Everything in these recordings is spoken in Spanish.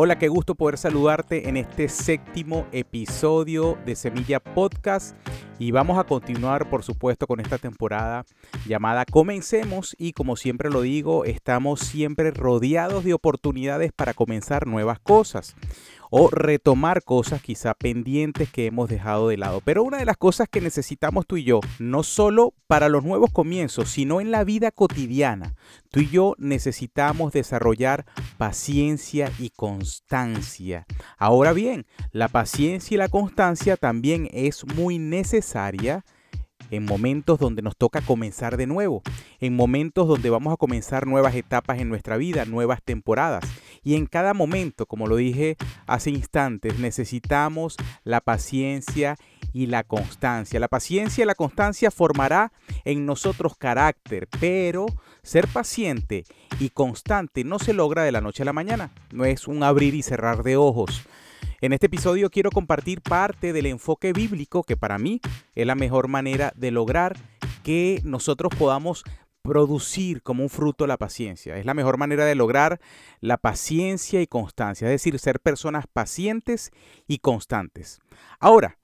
Hola, qué gusto poder saludarte en este séptimo episodio de Semilla Podcast. Y vamos a continuar por supuesto con esta temporada llamada Comencemos. Y como siempre lo digo, estamos siempre rodeados de oportunidades para comenzar nuevas cosas o retomar cosas quizá pendientes que hemos dejado de lado. Pero una de las cosas que necesitamos tú y yo, no solo para los nuevos comienzos, sino en la vida cotidiana, tú y yo necesitamos desarrollar paciencia y constancia. Ahora bien, la paciencia y la constancia también es muy necesaria en momentos donde nos toca comenzar de nuevo, en momentos donde vamos a comenzar nuevas etapas en nuestra vida, nuevas temporadas. Y en cada momento, como lo dije hace instantes, necesitamos la paciencia y la constancia. La paciencia y la constancia formará en nosotros carácter, pero ser paciente y constante no se logra de la noche a la mañana. No es un abrir y cerrar de ojos. En este episodio quiero compartir parte del enfoque bíblico que para mí es la mejor manera de lograr que nosotros podamos producir como un fruto la paciencia. Es la mejor manera de lograr la paciencia y constancia, es decir, ser personas pacientes y constantes. Ahora,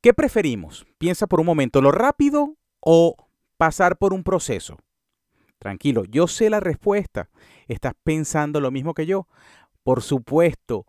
¿qué preferimos? Piensa por un momento, ¿lo rápido o pasar por un proceso? Tranquilo, yo sé la respuesta. ¿Estás pensando lo mismo que yo? Por supuesto,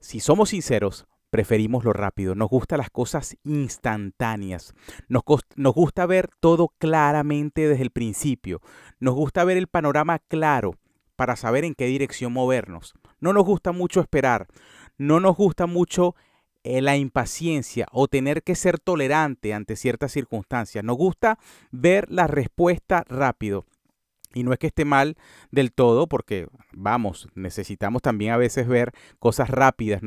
si somos sinceros, preferimos lo rápido, nos gustan las cosas instantáneas, nos, nos, gusta ver todo claramente desde el principio, nos gusta ver el panorama claro para saber en qué dirección movernos. No nos gusta mucho esperar, no nos gusta mucho eh, la impaciencia o tener que ser tolerante ante ciertas circunstancias, nos gusta ver la respuesta rápido. Y no es que esté mal del todo, porque vamos, necesitamos también a veces ver cosas rápidas.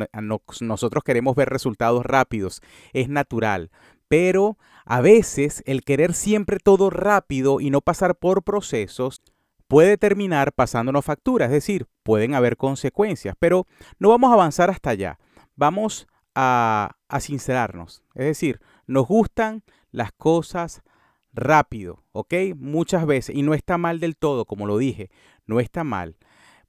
Nosotros queremos ver resultados rápidos, es natural. Pero a veces el querer siempre todo rápido y no pasar por procesos puede terminar pasándonos factura, es decir, pueden haber consecuencias, pero no vamos a avanzar hasta allá. Vamos a, a sincerarnos, es decir, nos gustan las cosas rápido, ¿ok? Muchas veces, y no está mal del todo, como lo dije, no está mal,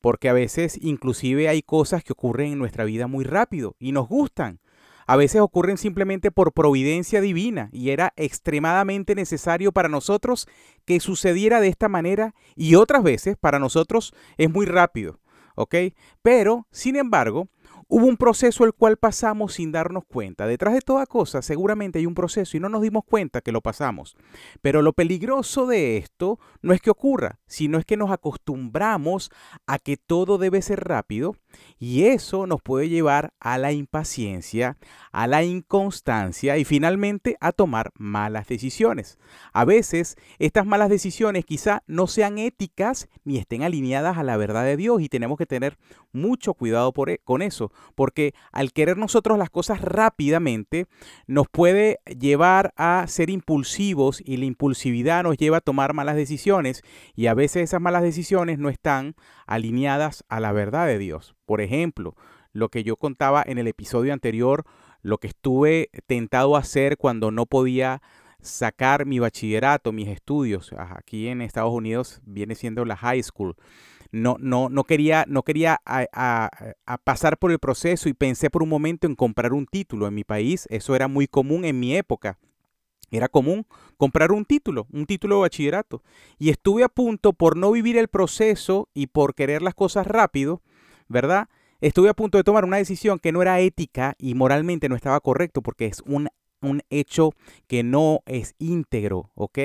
porque a veces inclusive hay cosas que ocurren en nuestra vida muy rápido y nos gustan. A veces ocurren simplemente por providencia divina y era extremadamente necesario para nosotros que sucediera de esta manera y otras veces para nosotros es muy rápido, ¿ok? Pero, sin embargo, Hubo un proceso el cual pasamos sin darnos cuenta. Detrás de toda cosa seguramente hay un proceso y no nos dimos cuenta que lo pasamos. Pero lo peligroso de esto no es que ocurra, sino es que nos acostumbramos a que todo debe ser rápido y eso nos puede llevar a la impaciencia, a la inconstancia y finalmente a tomar malas decisiones. A veces estas malas decisiones quizá no sean éticas ni estén alineadas a la verdad de Dios y tenemos que tener mucho cuidado e, con eso, porque al querer nosotros las cosas rápidamente nos puede llevar a ser impulsivos y la impulsividad nos lleva a tomar malas decisiones y a veces esas malas decisiones no están alineadas a la verdad de Dios. Por ejemplo, lo que yo contaba en el episodio anterior, lo que estuve tentado a hacer cuando no podía sacar mi bachillerato, mis estudios. Aquí en Estados Unidos viene siendo la high school. No, no, no quería, no quería pasar por el proceso y pensé por un momento en comprar un título. En mi país eso era muy común en mi época. Era común comprar un título, un título de bachillerato. Y estuve a punto por no vivir el proceso y por querer las cosas rápido, ¿verdad? Estuve a punto de tomar una decisión que no era ética y moralmente no estaba correcto porque es un, un hecho que no es íntegro, ¿ok?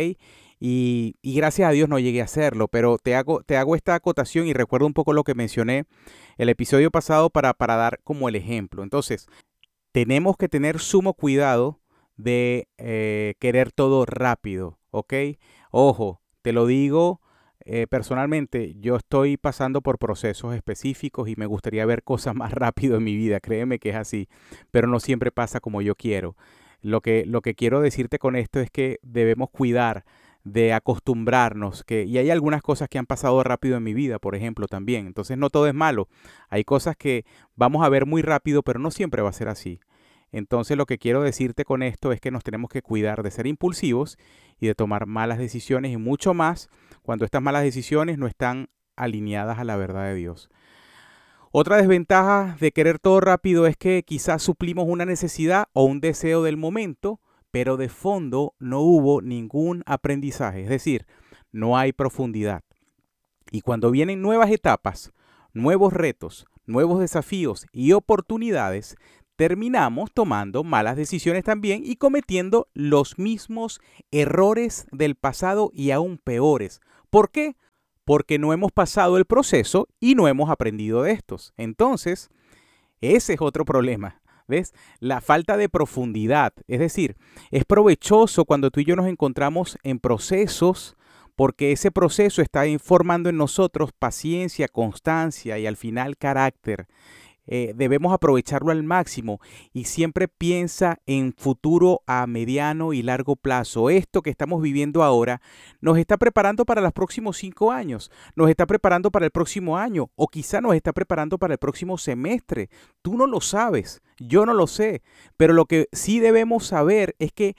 Y, y, gracias a Dios no llegué a hacerlo, pero te hago, te hago esta acotación y recuerdo un poco lo que mencioné el episodio pasado para, para dar como el ejemplo. Entonces, tenemos que tener sumo cuidado de eh, querer todo rápido, ¿ok? Ojo, te lo digo eh, personalmente, yo estoy pasando por procesos específicos y me gustaría ver cosas más rápido en mi vida, créeme que es así, pero no siempre pasa como yo quiero. Lo que, lo que quiero decirte con esto es que debemos cuidar de acostumbrarnos, que, y hay algunas cosas que han pasado rápido en mi vida, por ejemplo, también. Entonces no todo es malo. Hay cosas que vamos a ver muy rápido, pero no siempre va a ser así. Entonces lo que quiero decirte con esto es que nos tenemos que cuidar de ser impulsivos y de tomar malas decisiones y mucho más cuando estas malas decisiones no están alineadas a la verdad de Dios. Otra desventaja de querer todo rápido es que quizás suplimos una necesidad o un deseo del momento, pero de fondo no hubo ningún aprendizaje, es decir, no hay profundidad. Y cuando vienen nuevas etapas, nuevos retos, nuevos desafíos y oportunidades, terminamos tomando malas decisiones también y cometiendo los mismos errores del pasado y aún peores. ¿Por qué? porque no hemos pasado el proceso y no hemos aprendido de estos. Entonces, ese es otro problema. ¿Ves? La falta de profundidad. Es decir, es provechoso cuando tú y yo nos encontramos en procesos porque ese proceso está formando en nosotros paciencia, constancia y al final carácter. Eh, debemos aprovecharlo al máximo y siempre piensa en futuro a mediano y largo plazo. Esto que estamos viviendo ahora nos está preparando para los próximos cinco años, nos está preparando para el próximo año o quizá nos está preparando para el próximo semestre. Tú no lo sabes, yo no lo sé, pero lo que sí debemos saber es que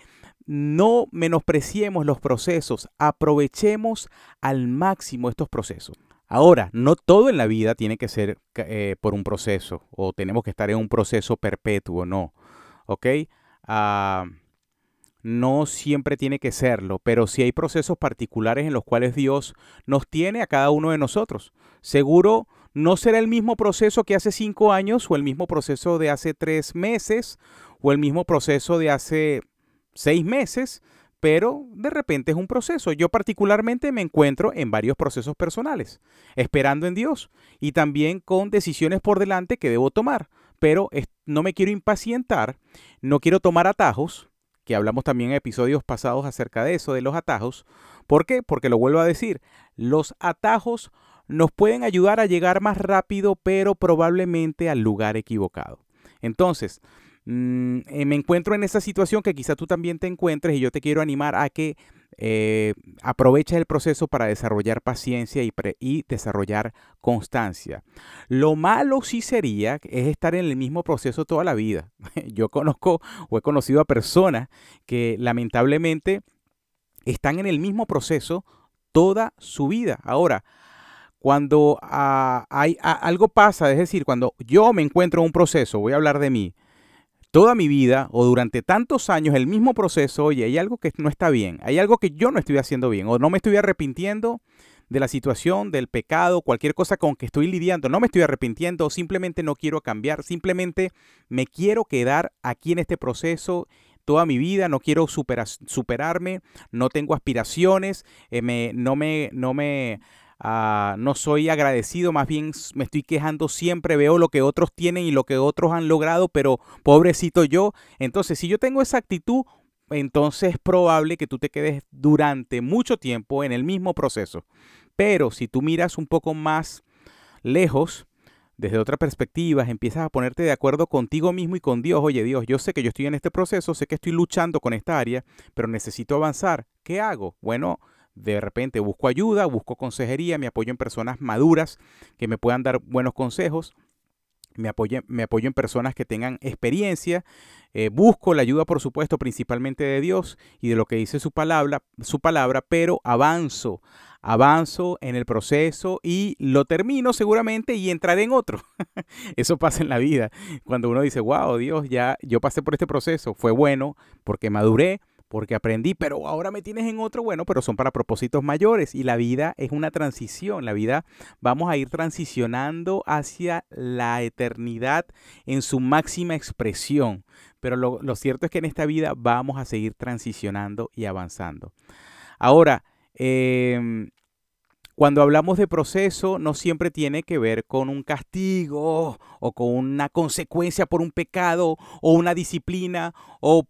no menospreciemos los procesos, aprovechemos al máximo estos procesos. Ahora, no todo en la vida tiene que ser eh, por un proceso o tenemos que estar en un proceso perpetuo, no. ¿Ok? Ah, no siempre tiene que serlo, pero sí hay procesos particulares en los cuales Dios nos tiene a cada uno de nosotros. Seguro no será el mismo proceso que hace cinco años o el mismo proceso de hace tres meses o el mismo proceso de hace seis meses, pero de repente es un proceso. Yo particularmente me encuentro en varios procesos personales, esperando en Dios y también con decisiones por delante que debo tomar, pero no me quiero impacientar, no quiero tomar atajos, que hablamos también en episodios pasados acerca de eso, de los atajos. ¿Por qué? Porque lo vuelvo a decir, los atajos nos pueden ayudar a llegar más rápido, pero probablemente al lugar equivocado. Entonces, Mm, eh, me encuentro en esa situación que quizá tú también te encuentres y yo te quiero animar a que eh, aproveches el proceso para desarrollar paciencia y, desarrollar constancia. Lo malo sí sería es estar en el mismo proceso toda la vida. Yo conozco o he conocido a personas que lamentablemente están en el mismo proceso toda su vida. Ahora, cuando ah, hay, ah, algo pasa, es decir, cuando yo me encuentro en un proceso, voy a hablar de mí, toda mi vida o durante tantos años el mismo proceso, oye, hay algo que no está bien, hay algo que yo no estoy haciendo bien o no me estoy arrepintiendo de la situación, del pecado, cualquier cosa con que estoy lidiando, no me estoy arrepintiendo, simplemente no quiero cambiar, simplemente me quiero quedar aquí en este proceso toda mi vida, no quiero superarme, no tengo aspiraciones, eh, me, no me, no me Ah, no soy agradecido, más bien me estoy quejando siempre, veo lo que otros tienen y lo que otros han logrado, pero pobrecito yo. Entonces, si yo tengo esa actitud, entonces es probable que tú te quedes durante mucho tiempo en el mismo proceso. Pero si tú miras un poco más lejos, desde otra perspectiva, empiezas a ponerte de acuerdo contigo mismo y con Dios. Oye Dios, yo sé que yo estoy en este proceso, sé que estoy luchando con esta área, pero necesito avanzar. ¿Qué hago? Bueno, de repente busco ayuda, busco consejería, me apoyo en personas maduras que me puedan dar buenos consejos, me apoyo, me apoyo en personas que tengan experiencia, eh, busco la ayuda, por supuesto, principalmente de Dios y de lo que dice su palabra, su palabra, pero avanzo, avanzo en el proceso y lo termino seguramente y entraré en otro. Eso pasa en la vida. Cuando uno dice, wow, Dios, ya yo pasé por este proceso, fue bueno porque maduré, porque aprendí, pero ahora me tienes en otro, bueno, pero son para propósitos mayores y la vida es una transición, la vida vamos a ir transicionando hacia la eternidad en su máxima expresión, pero lo, cierto es que en esta vida vamos a seguir transicionando y avanzando. Ahora, eh, cuando hablamos de proceso, no siempre tiene que ver con un castigo o con una consecuencia por un pecado o una disciplina o,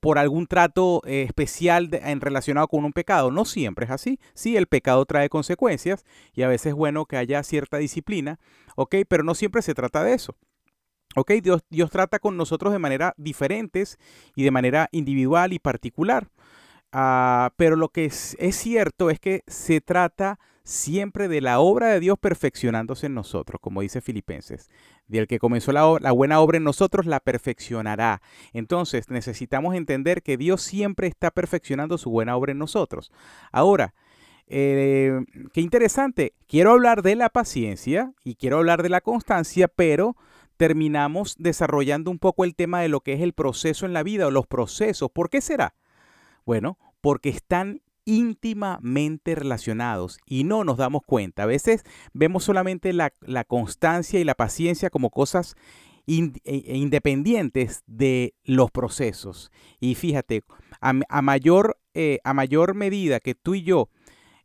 por algún trato eh, especial en relacionado con un pecado. No siempre es así. Sí, el pecado trae consecuencias y a veces es bueno que haya cierta disciplina, ¿ok? Pero no siempre se trata de eso. ¿Ok? Dios, Dios trata con nosotros de manera diferentes y de manera individual y particular. Ah, pero lo que es, cierto es que se trata siempre de la obra de Dios perfeccionándose en nosotros, como dice Filipenses. Del que comenzó la, buena obra en nosotros, la perfeccionará. Entonces necesitamos entender que Dios siempre está perfeccionando su buena obra en nosotros. Ahora, eh, qué interesante. Quiero hablar de la paciencia y quiero hablar de la constancia, pero terminamos desarrollando un poco el tema de lo que es el proceso en la vida o los procesos. ¿Por qué será? Bueno, porque están íntimamente relacionados y no nos damos cuenta. A veces vemos solamente la, constancia y la paciencia como cosas e, e independientes de los procesos. Y fíjate, a, mayor, eh, a mayor medida que tú y yo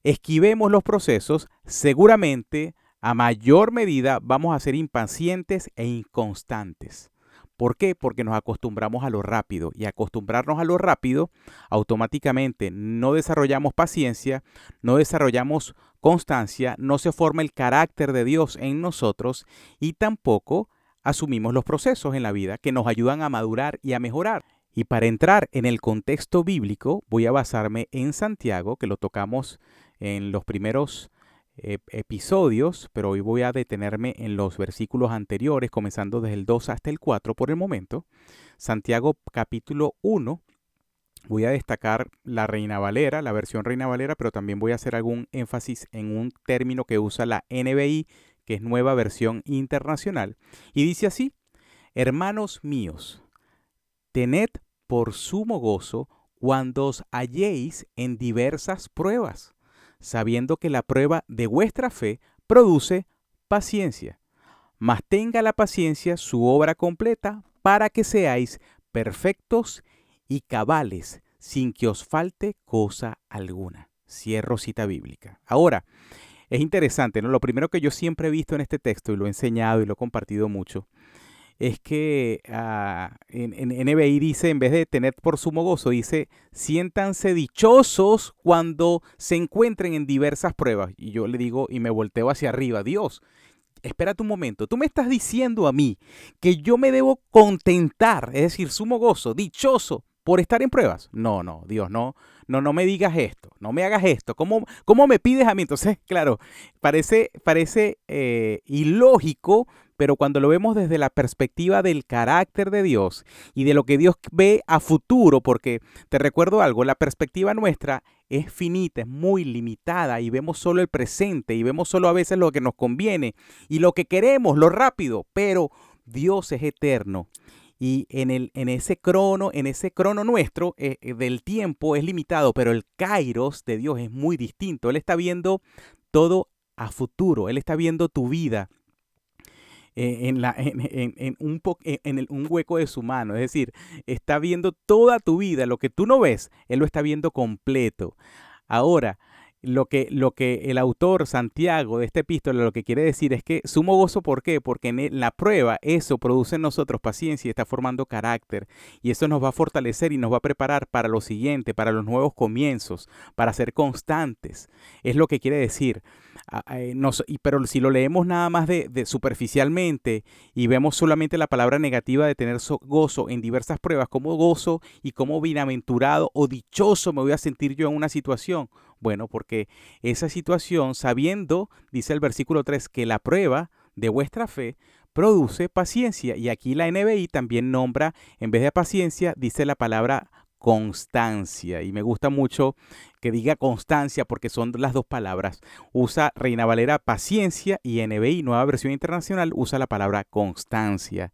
esquivemos los procesos, seguramente a mayor medida vamos a ser impacientes e inconstantes. ¿Por qué? Porque nos acostumbramos a lo rápido y acostumbrarnos a lo rápido, automáticamente no desarrollamos paciencia, no desarrollamos constancia, no se forma el carácter de Dios en nosotros y tampoco asumimos los procesos en la vida que nos ayudan a madurar y a mejorar. Y para entrar en el contexto bíblico, voy a basarme en Santiago, que lo tocamos en los primeros episodios, pero hoy voy a detenerme en los versículos anteriores, comenzando desde el 2 hasta el 4 por el momento. Santiago capítulo 1, voy a destacar la Reina Valera, la versión Reina Valera, pero también voy a hacer algún énfasis en un término que usa la NBI, que es nueva versión internacional. Y dice así, hermanos míos, tened por sumo gozo cuando os halléis en diversas pruebas sabiendo que la prueba de vuestra fe produce paciencia. Mas tenga la paciencia su obra completa para que seáis perfectos y cabales, sin que os falte cosa alguna. Cierro cita bíblica. Ahora, es interesante, ¿no? Lo primero que yo siempre he visto en este texto, y lo he enseñado y lo he compartido mucho, es que ah, en, en, NBI dice, en vez de tener por sumo gozo, dice, siéntanse dichosos cuando se encuentren en diversas pruebas. Y yo le digo, y me volteo hacia arriba, Dios, espérate un momento, tú me estás diciendo a mí que yo me debo contentar, es decir, sumo gozo, dichoso, por estar en pruebas. No, no, Dios, no, no, no me digas esto, no me hagas esto. ¿Cómo, cómo me pides a mí? Entonces, claro, parece, parece eh, ilógico pero cuando lo vemos desde la perspectiva del carácter de Dios y de lo que Dios ve a futuro, porque te recuerdo algo, la perspectiva nuestra es finita, es muy limitada y vemos solo el presente y vemos solo a veces lo que nos conviene y lo que queremos, lo rápido, pero Dios es eterno y en, el, en ese crono, en ese crono nuestro eh, eh, del tiempo es limitado, pero el kairos de Dios es muy distinto. Él está viendo todo a futuro, Él está viendo tu vida, en, la, en, un, un hueco de su mano. Es decir, está viendo toda tu vida. Lo que tú no ves, Él lo está viendo completo. Ahora, lo que, lo que el autor Santiago de este epístola lo que quiere decir es que sumo gozo, ¿por qué? Porque en la prueba eso produce en nosotros paciencia y está formando carácter. Y eso nos va a fortalecer y nos va a preparar para lo siguiente, para los nuevos comienzos, para ser constantes. Es lo que quiere decir. Eh, pero si lo leemos nada más de, superficialmente y vemos solamente la palabra negativa de tener gozo en diversas pruebas, como gozo y como bienaventurado o dichoso me voy a sentir yo en una situación. Bueno, porque esa situación, sabiendo, dice el versículo 3, que la prueba de vuestra fe produce paciencia. Y aquí la NBI también nombra, en vez de paciencia, dice la palabra constancia. Y me gusta mucho que diga constancia porque son las dos palabras. Usa Reina Valera paciencia y NBI, nueva versión internacional, usa la palabra constancia.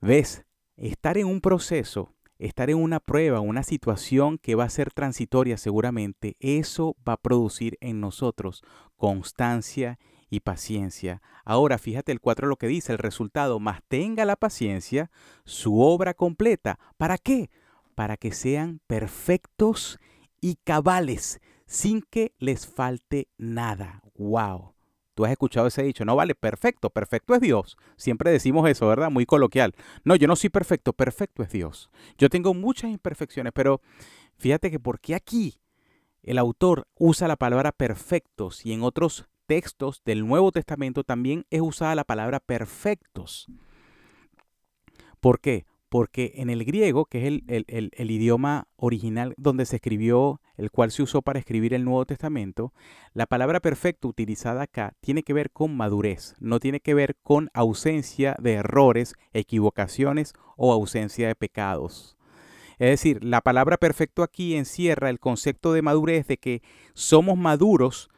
¿Ves? Estar en un proceso, estar en una prueba, una situación que va a ser transitoria seguramente, eso va a producir en nosotros constancia y paciencia. Ahora fíjate el 4 lo que dice, el resultado, más tenga la paciencia su obra completa. ¿Para qué? Para que sean perfectos y cabales, sin que les falte nada. ¡Wow! Tú has escuchado ese dicho, no vale, perfecto, perfecto es Dios. Siempre decimos eso, ¿verdad? Muy coloquial. No, yo no soy perfecto, perfecto es Dios. Yo tengo muchas imperfecciones, pero fíjate que porque aquí el autor usa la palabra perfectos y en otros textos del Nuevo Testamento también es usada la palabra perfectos. ¿Por qué? Porque en el griego, que es el, idioma original donde se escribió, el cual se usó para escribir el Nuevo Testamento, la palabra perfecto utilizada acá tiene que ver con madurez, no tiene que ver con ausencia de errores, equivocaciones o ausencia de pecados. Es decir, la palabra perfecto aquí encierra el concepto de madurez de que somos maduros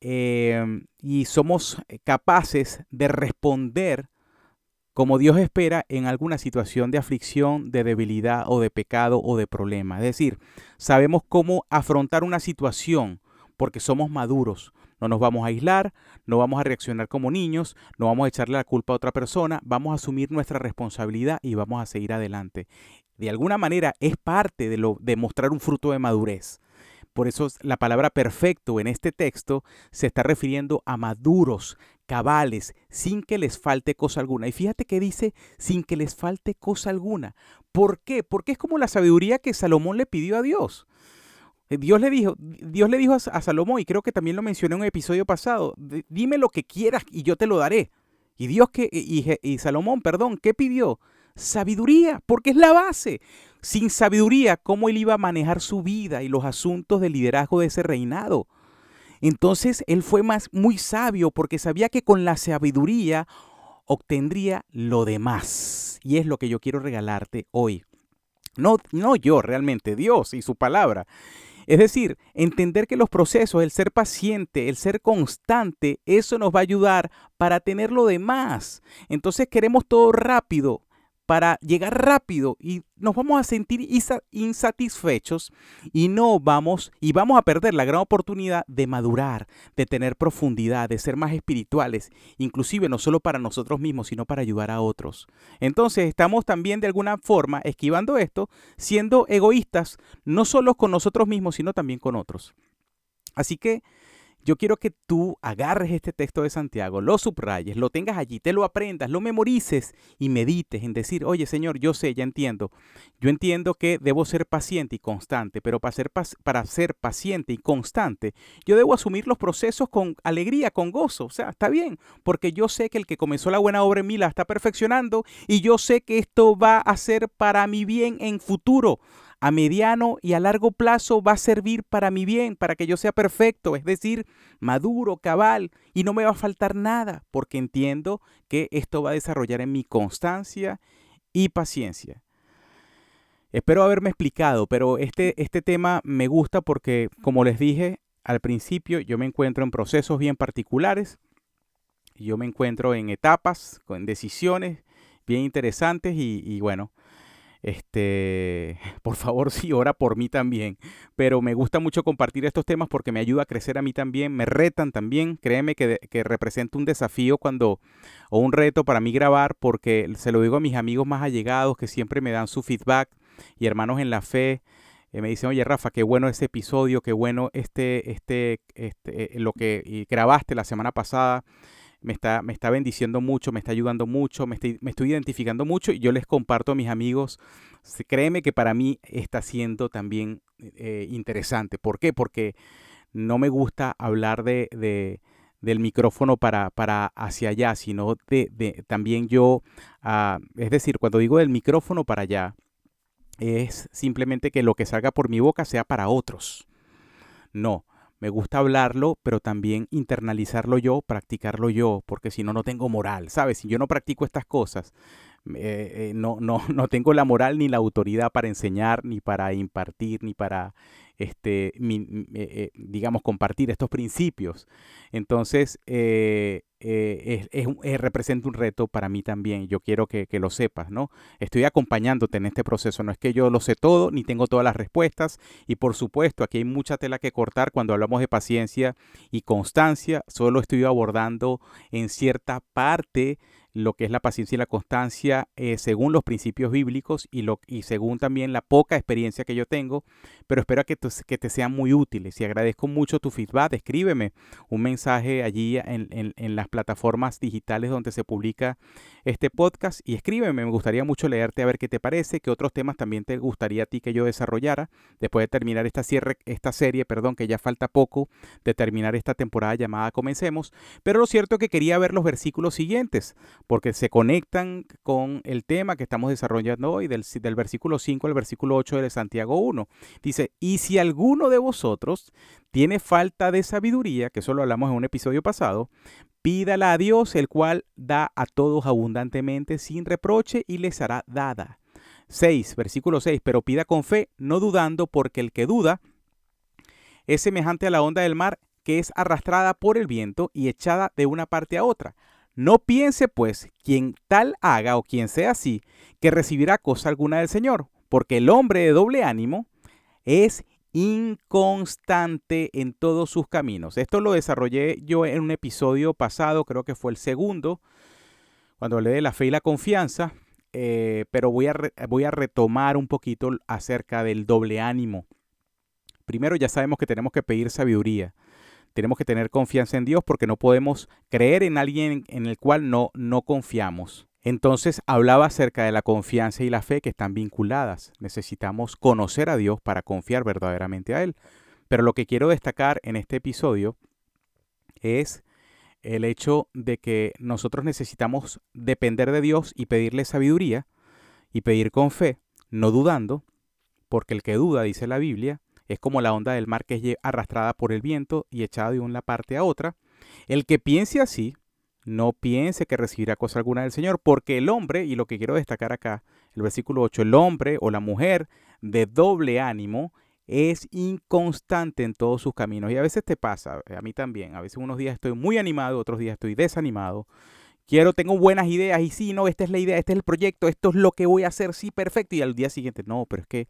em, y somos capaces de responder como Dios espera en alguna situación de aflicción, de debilidad o de pecado o de problema. Es decir, sabemos cómo afrontar una situación porque somos maduros. No nos vamos a aislar, no vamos a reaccionar como niños, no vamos a echarle la culpa a otra persona, vamos a asumir nuestra responsabilidad y vamos a seguir adelante. De alguna manera es parte de, lo, de mostrar un fruto de madurez. Por eso la palabra perfecto en este texto se está refiriendo a maduros, cabales, sin que les falte cosa alguna. Y fíjate que dice sin que les falte cosa alguna. ¿Por qué? Porque es como la sabiduría que Salomón le pidió a Dios. Eh, Dios le dijo, Dios le dijo a, Salomón, y creo que también lo mencioné en un episodio pasado, dime lo que quieras y yo te lo daré. Y Dios que, y, y Salomón, perdón, ¿qué pidió? Sabiduría, porque es la base. Sin sabiduría, ¿cómo él iba a manejar su vida y los asuntos de liderazgo de ese reinado? Entonces él fue más muy sabio porque sabía que con la sabiduría obtendría lo demás. Y es lo que yo quiero regalarte hoy. No, no yo realmente, Dios y su palabra. Es decir, entender que los procesos, el ser paciente, el ser constante, eso nos va a ayudar para tener lo demás. Entonces queremos todo rápido para llegar rápido y nos vamos a sentir insatisfechos y no vamos y vamos a perder la gran oportunidad de madurar, de tener profundidad, de ser más espirituales, inclusive no solo para nosotros mismos, sino para ayudar a otros. Entonces estamos también de alguna forma esquivando esto, siendo egoístas, no solo con nosotros mismos, sino también con otros. Así que yo quiero que tú agarres este texto de Santiago, lo subrayes, lo tengas allí, te lo aprendas, lo memorices y medites en decir, oye Señor, yo sé, ya entiendo. Yo entiendo que debo ser paciente y constante, pero para ser, para ser paciente y constante, yo debo asumir los procesos con alegría, con gozo. O sea, está bien, porque yo sé que el que comenzó la buena obra en mí la está perfeccionando y yo sé que esto va a ser para mi bien en futuro a mediano y a largo plazo va a servir para mi bien, para que yo sea perfecto, es decir, maduro, cabal, y no me va a faltar nada, porque entiendo que esto va a desarrollar en mi constancia y paciencia. Espero haberme explicado, pero este, este tema me gusta porque, como les dije al principio, yo me encuentro en procesos bien particulares, yo me encuentro en etapas, con decisiones bien interesantes y, y bueno, este, por favor, sí, ora por mí también. Pero me gusta mucho compartir estos temas porque me ayuda a crecer a mí también, me retan también. Créeme que, que representa un desafío cuando, o un reto para mí grabar, porque se lo digo a mis amigos más allegados que siempre me dan su feedback y hermanos en la fe. Eh, me dicen, oye Rafa, qué bueno ese episodio, qué bueno este, este, este, eh, lo que grabaste la semana pasada me está, me está bendiciendo mucho, me está ayudando mucho, me estoy, me estoy identificando mucho y yo les comparto a mis amigos. Créeme que para mí está siendo también eh, interesante. ¿Por qué? Porque no me gusta hablar de, de del micrófono para, para hacia allá, sino de, de también yo, ah, es decir, cuando digo del micrófono para allá, es simplemente que lo que salga por mi boca sea para otros. No, me gusta hablarlo, pero también internalizarlo yo, practicarlo yo, porque si no, no tengo moral, ¿sabes? Si yo no practico estas cosas, eh, eh, no, no, no tengo la moral ni la autoridad para enseñar, ni para impartir, ni para este, eh, eh, digamos, compartir estos principios. Entonces, eh, representa un reto para mí también. Yo quiero que, que, lo sepas, ¿no? Estoy acompañándote en este proceso. No es que yo lo sé todo, ni tengo todas las respuestas. Y por supuesto, aquí hay mucha tela que cortar cuando hablamos de paciencia y constancia. Solo estoy abordando en cierta parte lo que es la paciencia y la constancia eh, según los principios bíblicos y, lo, y según también la poca experiencia que yo tengo, pero espero que, que te sean muy útiles y agradezco mucho tu feedback. Escríbeme un mensaje allí en, en, las plataformas digitales donde se publica este podcast y escríbeme, me gustaría mucho leerte a ver qué te parece, qué otros temas también te gustaría a ti que yo desarrollara después de terminar esta, cierre, esta serie, perdón, que ya falta poco de terminar esta temporada llamada Comencemos, pero lo cierto es que quería ver los versículos siguientes porque se conectan con el tema que estamos desarrollando hoy, del, del versículo 5 al versículo 8 de Santiago 1. Dice, y si alguno de vosotros tiene falta de sabiduría, que eso lo hablamos en un episodio pasado, pídala a Dios, el cual da a todos abundantemente sin reproche y les hará dada 6, versículo 6, pero pida con fe, no dudando, porque el que duda es semejante a la onda del mar que es arrastrada por el viento y echada de una parte a otra. No piense, pues, quien tal haga o quien sea así, que recibirá cosa alguna del Señor, porque el hombre de doble ánimo es inconstante en todos sus caminos. Esto lo desarrollé yo en un episodio pasado, creo que fue el segundo, cuando hablé de la fe y la confianza, eh, pero voy a, voy a retomar un poquito acerca del doble ánimo. Primero ya sabemos que tenemos que pedir sabiduría. Tenemos que tener confianza en Dios porque no podemos creer en alguien en el cual no, no confiamos. Entonces hablaba acerca de la confianza y la fe que están vinculadas. Necesitamos conocer a Dios para confiar verdaderamente a Él. Pero lo que quiero destacar en este episodio es el hecho de que nosotros necesitamos depender de Dios y pedirle sabiduría y pedir con fe, no dudando, porque el que duda, dice la Biblia, es como la onda del mar que es arrastrada por el viento y echada de una parte a otra. El que piense así, no piense que recibirá cosa alguna del Señor, porque el hombre, y lo que quiero destacar acá, el versículo 8, el hombre o la mujer de doble ánimo es inconstante en todos sus caminos. Y a veces te pasa, a mí también, a veces unos días estoy muy animado, otros días estoy desanimado, quiero, tengo buenas ideas y sí, no, esta es la idea, este es el proyecto, esto es lo que voy a hacer, sí, perfecto. Y al día siguiente, no, pero es que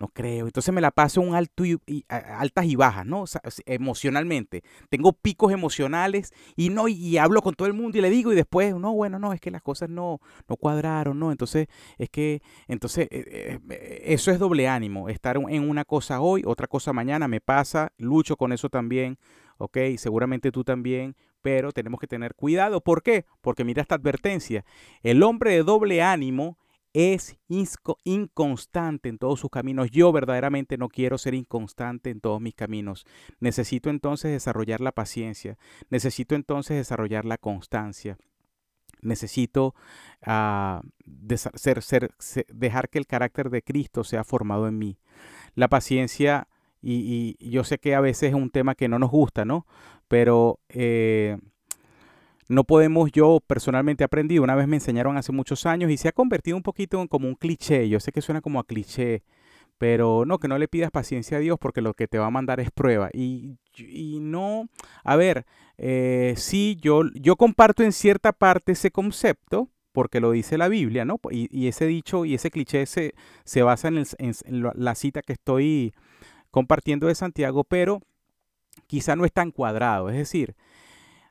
no creo. Entonces me la paso un alto y, altas y bajas, ¿no? emocionalmente. Tengo picos emocionales y no, y, hablo con todo el mundo y le digo y después, no, bueno, no, es que las cosas no, no cuadraron, ¿no? Entonces, es que, entonces, eh, eh, eso es doble ánimo, estar en una cosa hoy, otra cosa mañana, me pasa, lucho con eso también, ¿ok? Seguramente tú también, pero tenemos que tener cuidado. ¿Por qué? Porque mira esta advertencia. El hombre de doble ánimo es inconstante en todos sus caminos. Yo verdaderamente no quiero ser inconstante en todos mis caminos. Necesito entonces desarrollar la paciencia. Necesito entonces desarrollar la constancia. Necesito ah, dejar que el carácter de Cristo sea formado en mí. La paciencia y, yo sé que a veces es un tema que no nos gusta, ¿no? Pero eh, no podemos, yo personalmente he aprendido, una vez me enseñaron hace muchos años y se ha convertido un poquito en como un cliché, yo sé que suena como a cliché, pero no, que no le pidas paciencia a Dios porque lo que te va a mandar es prueba. Y, no, a ver, eh, sí, yo, yo comparto en cierta parte ese concepto, porque lo dice la Biblia, ¿no? Y, ese dicho y ese cliché se, se basa en, la cita que estoy compartiendo de Santiago, pero quizá no es tan cuadrado. Es decir,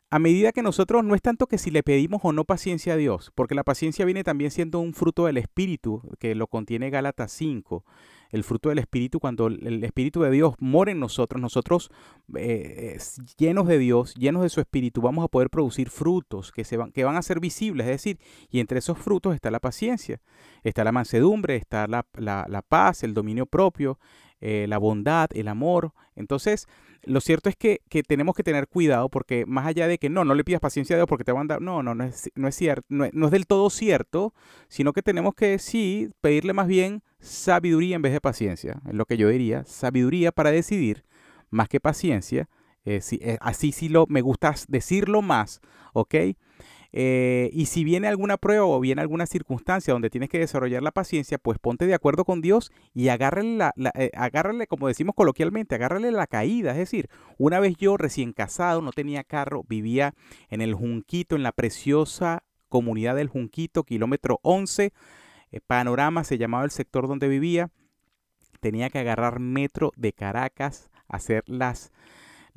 a medida que nosotros no es tanto que si le pedimos o no paciencia a Dios, porque la paciencia viene también siendo un fruto del Espíritu, que lo contiene Gálatas 5, el fruto del Espíritu, cuando el Espíritu de Dios mora en nosotros, nosotros eh, llenos de Dios, llenos de su Espíritu, vamos a poder producir frutos que, se van, que van a ser visibles, es decir, y entre esos frutos está la paciencia, está la mansedumbre, está la, la paz, el dominio propio, eh, la bondad, el amor. Entonces, lo cierto es que, tenemos que tener cuidado porque más allá de que no, no le pidas paciencia a Dios porque te van a dar, no, no, no es, no es cierto, no es, del todo cierto, sino que tenemos que sí pedirle más bien sabiduría en vez de paciencia, es lo que yo diría, sabiduría para decidir más que paciencia. Eh, eh, así sí lo, me gusta decirlo más, ¿ok? Eh, y si viene alguna prueba o viene alguna circunstancia donde tienes que desarrollar la paciencia, pues ponte de acuerdo con Dios y agárrale, la, eh, agárrale, como decimos coloquialmente, agárrale la caída. Es decir, una vez yo recién casado, no tenía carro, vivía en el Junquito, en la preciosa comunidad del Junquito, kilómetro 11, eh, Panorama se llamaba el sector donde vivía. Tenía que agarrar metro de Caracas, hacer las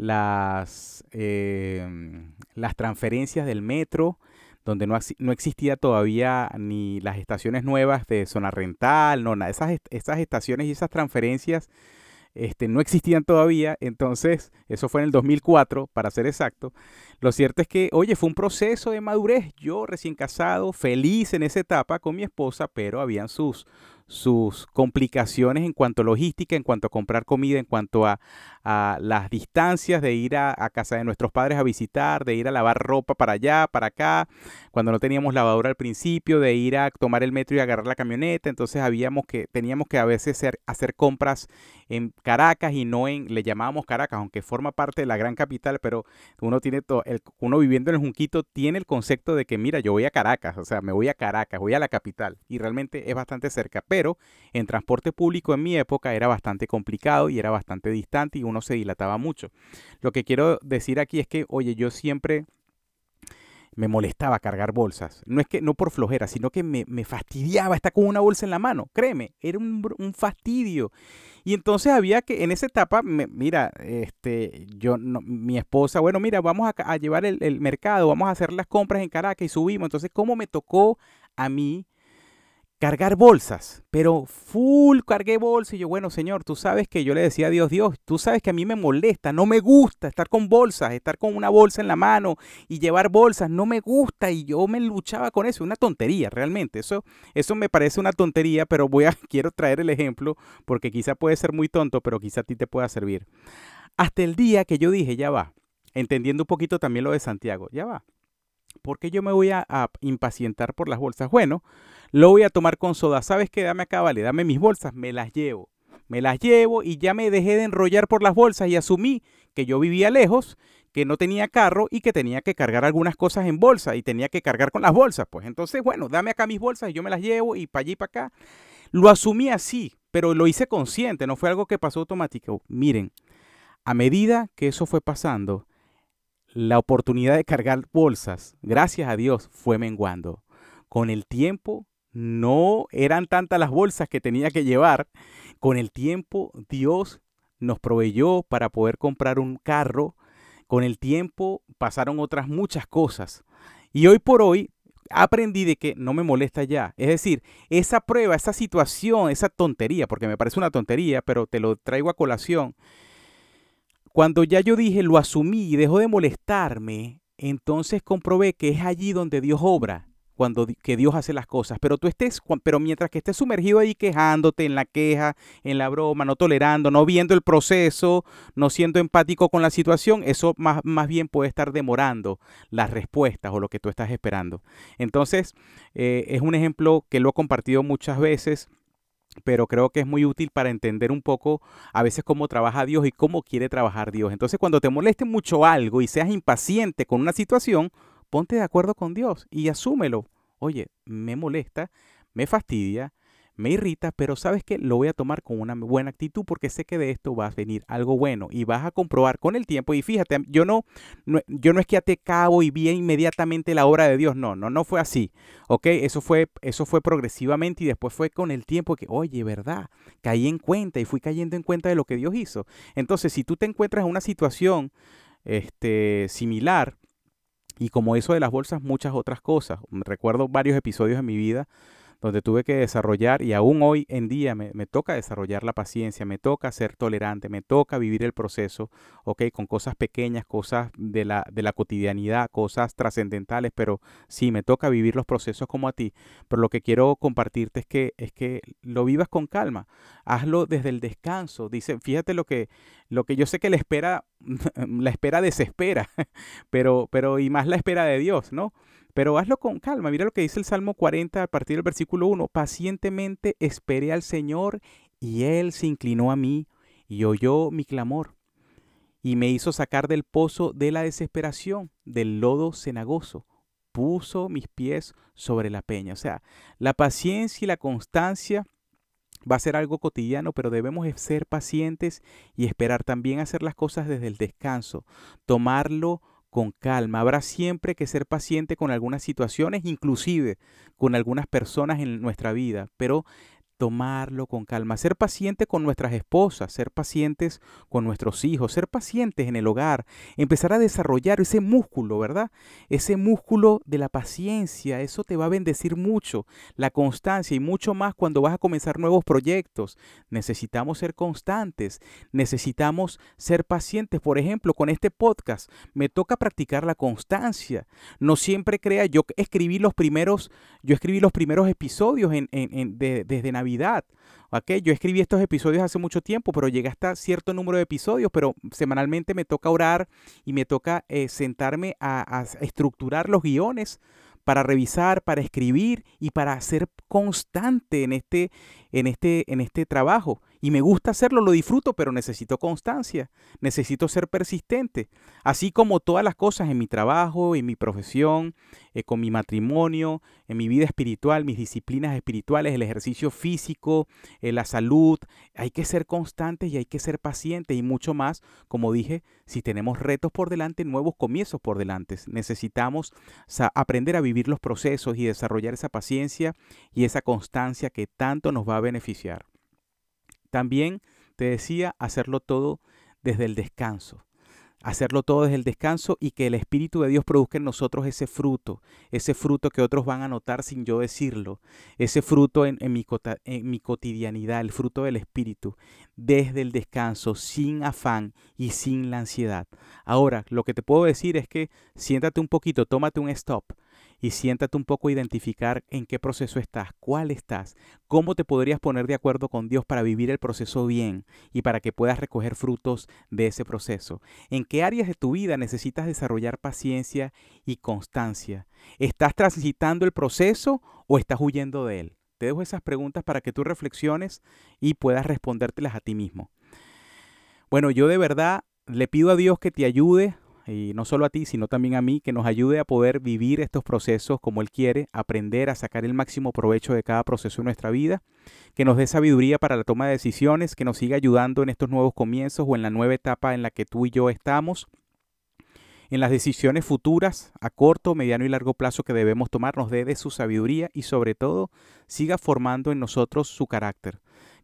las, em, las transferencias del metro, donde no, no, existía todavía ni las estaciones nuevas de zona rental, no, nada. Esas, esas estaciones y esas transferencias este, no existían todavía, entonces eso fue en el 2004, para ser exacto. Lo cierto es que, oye, fue un proceso de madurez. Yo recién casado, feliz en esa etapa con mi esposa, pero habían sus, sus complicaciones en cuanto a logística, en cuanto a comprar comida, en cuanto a, las distancias de ir a, casa de nuestros padres a visitar, de ir a lavar ropa para allá, para acá, cuando no teníamos lavadora al principio, de ir a tomar el metro y agarrar la camioneta, entonces habíamos que, teníamos que a veces hacer, hacer compras en Caracas y no en, le llamábamos Caracas, aunque forma parte de la gran capital, pero uno tiene todo, el, uno viviendo en el Junquito tiene el concepto de que, mira, yo voy a Caracas, o sea, me voy a Caracas, voy a la capital, y realmente es bastante cerca, pero en transporte público en mi época era bastante complicado y era bastante distante y uno se dilataba mucho. Lo que quiero decir aquí es que, oye, yo siempre me molestaba cargar bolsas. No es que no por flojera, sino que me, fastidiaba estar con una bolsa en la mano. Créeme, era un, fastidio. Y entonces había que, en esa etapa, mira, este, yo, mi esposa, bueno, mira, vamos a, a llevar el, el, mercado, vamos a hacer las compras en Caracas y subimos. Entonces, ¿cómo me tocó a mí cargar bolsas, pero full cargué bolsas. Y yo, bueno, Señor, tú sabes que yo le decía a Dios, Dios, tú sabes que a mí me molesta, no me gusta estar con bolsas, estar con una bolsa en la mano y llevar bolsas, no me gusta. Y yo me luchaba con eso, una tontería, realmente. Eso, eso me parece una tontería, pero voy a, quiero traer el ejemplo porque quizá puede ser muy tonto, pero quizá a ti te pueda servir. Hasta el día que yo dije, ya va, entendiendo un poquito también lo de Santiago, ya va. ¿Por qué yo me voy a, impacientar por las bolsas? Bueno, lo voy a tomar con soda. ¿Sabes qué? Dame acá, vale, dame mis bolsas, me las llevo. Me las llevo y ya me dejé de enrollar por las bolsas y asumí que yo vivía lejos, que no tenía carro y que tenía que cargar algunas cosas en bolsa y tenía que cargar con las bolsas. Pues entonces, bueno, dame acá mis bolsas y yo me las llevo y para allí y para acá. Lo asumí así, pero lo hice consciente, no fue algo que pasó automático. Miren, a medida que eso fue pasando, la oportunidad de cargar bolsas, gracias a Dios, fue menguando. Con el tiempo no eran tantas las bolsas que tenía que llevar. Con el tiempo Dios nos proveyó para poder comprar un carro. Con el tiempo pasaron otras muchas cosas. Y hoy por hoy aprendí de que no me molesta ya. Es decir, esa prueba, esa situación, esa tontería, porque me parece una tontería, pero te lo traigo a colación. Cuando ya yo dije, lo asumí y dejó de molestarme, entonces comprobé que es allí donde Dios obra cuando que Dios hace las cosas, pero tú estés, pero mientras que estés sumergido ahí quejándote en la queja, en la broma, no tolerando, no viendo el proceso, no siendo empático con la situación, eso más, más bien puede estar demorando las respuestas o lo que tú estás esperando. Entonces, eh, es un ejemplo que lo he compartido muchas veces pero creo que es muy útil para entender un poco a veces cómo trabaja Dios y cómo quiere trabajar Dios. Entonces, cuando te moleste mucho algo y seas impaciente con una situación, ponte de acuerdo con Dios y asúmelo. Oye, me molesta, me fastidia, me irrita, pero sabes que lo voy a tomar con una buena actitud porque sé que de esto va a venir algo bueno y vas a comprobar con el tiempo. Y fíjate, yo no, yo no es que ate cabo y vi inmediatamente la obra de Dios, no, no, no fue así, ¿ok? Eso fue, eso fue progresivamente y después fue con el tiempo que, oye, ¿verdad? Caí en cuenta y fui cayendo en cuenta de lo que Dios hizo. Entonces, si tú te encuentras en una situación este, similar, y como eso de las bolsas, muchas otras cosas. Recuerdo varios episodios en mi vida donde tuve que desarrollar y aún hoy en día me, toca desarrollar la paciencia, me toca ser tolerante, me toca vivir el proceso, ok, con cosas pequeñas, cosas de la, de la cotidianidad, cosas trascendentales, pero sí, me toca vivir los procesos como a ti. Pero lo que quiero compartirte es que, es que lo vivas con calma, hazlo desde el descanso. Dice, fíjate lo que, lo que yo sé que la espera, la espera desespera, pero, pero y más la espera de Dios, ¿no? Pero hazlo con calma. Mira lo que dice el Salmo 40 a partir del versículo 1. Pacientemente esperé al Señor y Él se inclinó a mí y oyó mi clamor y me hizo sacar del pozo de la desesperación, del lodo cenagoso. Puso mis pies sobre la peña. O sea, la paciencia y la constancia va a ser algo cotidiano, pero debemos ser pacientes y esperar también hacer las cosas desde el descanso, tomarlo con calma. Habrá siempre que ser paciente con algunas situaciones, inclusive con algunas personas en nuestra vida, pero tomarlo con calma, ser paciente con nuestras esposas, ser pacientes con nuestros hijos, ser pacientes en el hogar, empezar a desarrollar ese músculo, ¿verdad? Ese músculo de la paciencia, eso te va a bendecir mucho, la constancia y mucho más cuando vas a comenzar nuevos proyectos. Necesitamos ser constantes, necesitamos ser pacientes. Por ejemplo, con este podcast me toca practicar la constancia. No siempre crea, yo escribí los primeros, yo escribí los primeros episodios desde Navidad yo escribí estos episodios hace mucho tiempo, pero llegué hasta cierto número de episodios, pero semanalmente me toca orar y me toca eh, sentarme a, estructurar los guiones para revisar, para escribir y para ser constante en este, en este, en este trabajo. y me gusta hacerlo, lo disfruto, pero necesito constancia, necesito ser persistente. Así como todas las cosas en mi trabajo, en mi profesión, eh, con mi matrimonio, en mi vida espiritual, mis disciplinas espirituales, el ejercicio físico, eh, la salud, hay que ser constantes y hay que ser pacientes y mucho más, como dije, si tenemos retos por delante, nuevos comienzos por delante. Necesitamos aprender a vivir los procesos y desarrollar esa paciencia y esa constancia que tanto nos va a beneficiar. También te decía hacerlo todo desde el descanso. Hacerlo todo desde el descanso y que el Espíritu de Dios produzca en nosotros ese fruto, ese fruto que otros van a notar sin yo decirlo, ese fruto en, mi, en mi cotidianidad, el fruto del Espíritu, desde el descanso, sin afán y sin la ansiedad. Ahora, lo que te puedo decir es que siéntate un poquito, tómate un stop y siéntate un poco a identificar en qué proceso estás, cuál estás, cómo te podrías poner de acuerdo con Dios para vivir el proceso bien y para que puedas recoger frutos de ese proceso. ¿En qué áreas de tu vida necesitas desarrollar paciencia y constancia? ¿Estás transitando el proceso o estás huyendo de él? Te dejo esas preguntas para que tú reflexiones y puedas respondértelas a ti mismo. Bueno, yo de verdad le pido a Dios que te ayude y no solo a ti, sino también a mí, que nos ayude a poder vivir estos procesos como Él quiere, aprender a sacar el máximo provecho de cada proceso en nuestra vida, que nos dé sabiduría para la toma de decisiones, que nos siga ayudando en estos nuevos comienzos o en la nueva etapa en la que tú y yo estamos, en las decisiones futuras a corto, mediano y largo plazo que debemos tomar, nos dé de su sabiduría y sobre todo siga formando en nosotros su carácter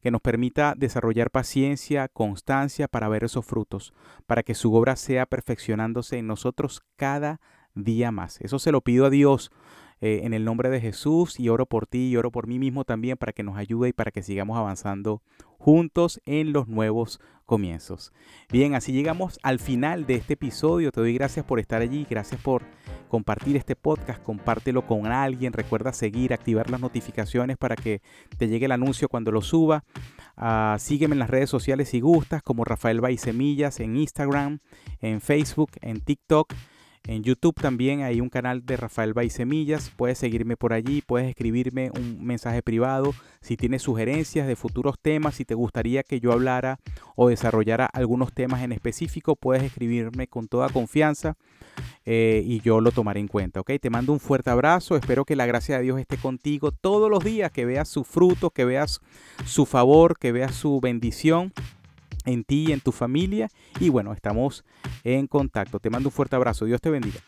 que nos permita desarrollar paciencia, constancia para ver esos frutos, para que su obra sea perfeccionándose en nosotros cada día más. Eso se lo pido a Dios eh, en el nombre de Jesús y oro por ti y oro por mí mismo también para que nos ayude y para que sigamos avanzando juntos en los nuevos comienzos. Bien, así llegamos al final de este episodio. Te doy gracias por estar allí, gracias por compartir este podcast, compártelo con alguien, recuerda seguir, activar las notificaciones para que te llegue el anuncio cuando lo suba. Uh, sígueme en las redes sociales si gustas, como Rafael Semillas en Instagram, en Facebook, en TikTok. En YouTube también hay un canal de Rafael Semillas. Puedes seguirme por allí, puedes escribirme un mensaje privado si tienes sugerencias de futuros temas, si te gustaría que yo hablara o desarrollara algunos temas en específico, puedes escribirme con toda confianza eh, y yo lo tomaré en cuenta. ¿ok? Te mando un fuerte abrazo. Espero que la gracia de Dios esté contigo todos los días, que veas su fruto, que veas su favor, que veas su bendición en ti y en tu familia. Y bueno, estamos en contacto. Te mando un fuerte abrazo. Dios te bendiga.